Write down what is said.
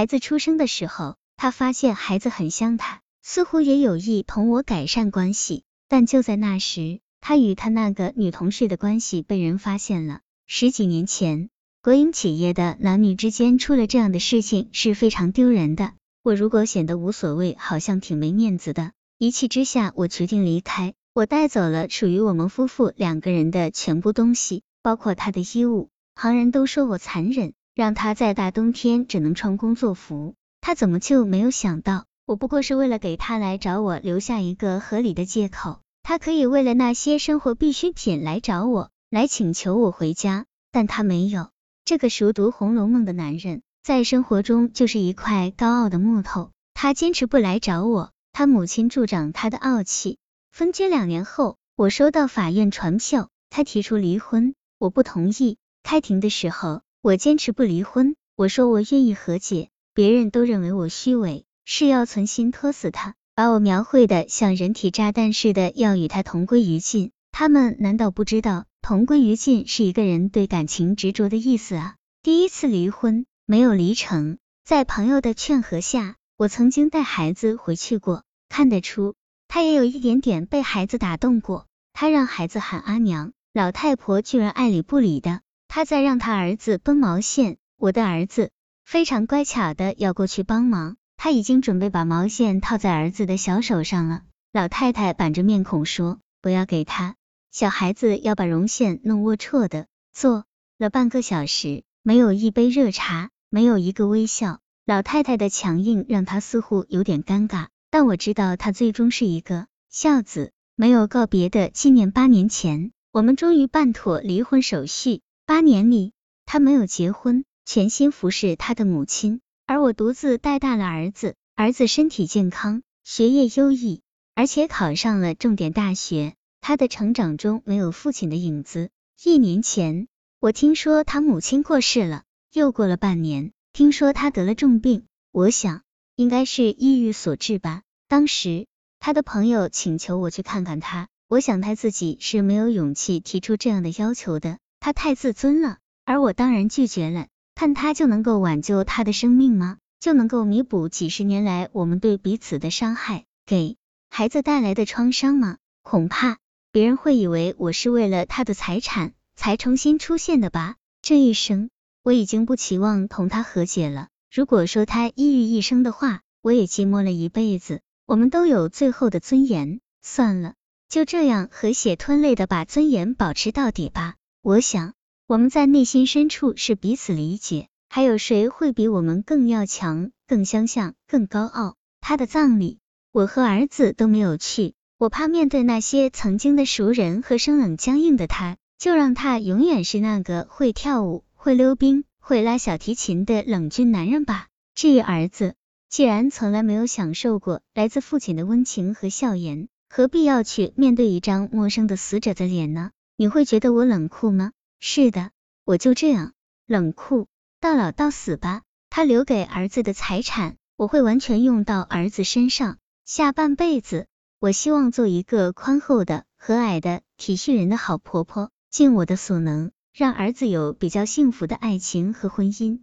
孩子出生的时候，他发现孩子很像他，似乎也有意同我改善关系。但就在那时，他与他那个女同事的关系被人发现了。十几年前，国营企业的男女之间出了这样的事情是非常丢人的。我如果显得无所谓，好像挺没面子的。一气之下，我决定离开。我带走了属于我们夫妇两个人的全部东西，包括他的衣物。旁人都说我残忍。让他在大冬天只能穿工作服，他怎么就没有想到，我不过是为了给他来找我留下一个合理的借口，他可以为了那些生活必需品来找我，来请求我回家，但他没有。这个熟读《红楼梦》的男人，在生活中就是一块高傲的木头，他坚持不来找我，他母亲助长他的傲气。分居两年后，我收到法院传票，他提出离婚，我不同意。开庭的时候。我坚持不离婚，我说我愿意和解，别人都认为我虚伪，是要存心拖死他，把我描绘的像人体炸弹似的，要与他同归于尽。他们难道不知道同归于尽是一个人对感情执着的意思啊？第一次离婚没有离成，在朋友的劝和下，我曾经带孩子回去过，看得出他也有一点点被孩子打动过。他让孩子喊阿娘，老太婆居然爱理不理的。他在让他儿子绷毛线，我的儿子非常乖巧的要过去帮忙，他已经准备把毛线套在儿子的小手上了。老太太板着面孔说：“不要给他，小孩子要把绒线弄龌龊的。”坐了半个小时，没有一杯热茶，没有一个微笑。老太太的强硬让他似乎有点尴尬，但我知道他最终是一个孝子。没有告别的纪念八年前，我们终于办妥离婚手续。八年里，他没有结婚，全心服侍他的母亲，而我独自带大了儿子。儿子身体健康，学业优异，而且考上了重点大学。他的成长中没有父亲的影子。一年前，我听说他母亲过世了，又过了半年，听说他得了重病，我想应该是抑郁所致吧。当时，他的朋友请求我去看看他，我想他自己是没有勇气提出这样的要求的。他太自尊了，而我当然拒绝了。看他就能够挽救他的生命吗？就能够弥补几十年来我们对彼此的伤害，给孩子带来的创伤吗？恐怕别人会以为我是为了他的财产才重新出现的吧。这一生我已经不期望同他和解了。如果说他抑郁一生的话，我也寂寞了一辈子。我们都有最后的尊严，算了，就这样和血吞泪的把尊严保持到底吧。我想，我们在内心深处是彼此理解。还有谁会比我们更要强、更相像、更高傲？他的葬礼，我和儿子都没有去。我怕面对那些曾经的熟人和生冷僵硬的他，就让他永远是那个会跳舞、会溜冰、会拉小提琴的冷峻男人吧。至于儿子，既然从来没有享受过来自父亲的温情和笑颜，何必要去面对一张陌生的死者的脸呢？你会觉得我冷酷吗？是的，我就这样冷酷到老到死吧。他留给儿子的财产，我会完全用到儿子身上。下半辈子，我希望做一个宽厚的、和蔼的、体恤人的好婆婆，尽我的所能，让儿子有比较幸福的爱情和婚姻。